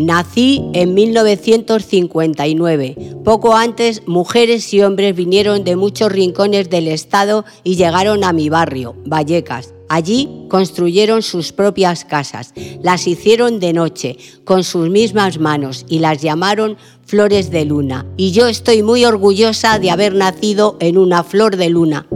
Nací en 1959. Poco antes, mujeres y hombres vinieron de muchos rincones del estado y llegaron a mi barrio, Vallecas. Allí construyeron sus propias casas, las hicieron de noche, con sus mismas manos, y las llamaron flores de luna. Y yo estoy muy orgullosa de haber nacido en una flor de luna.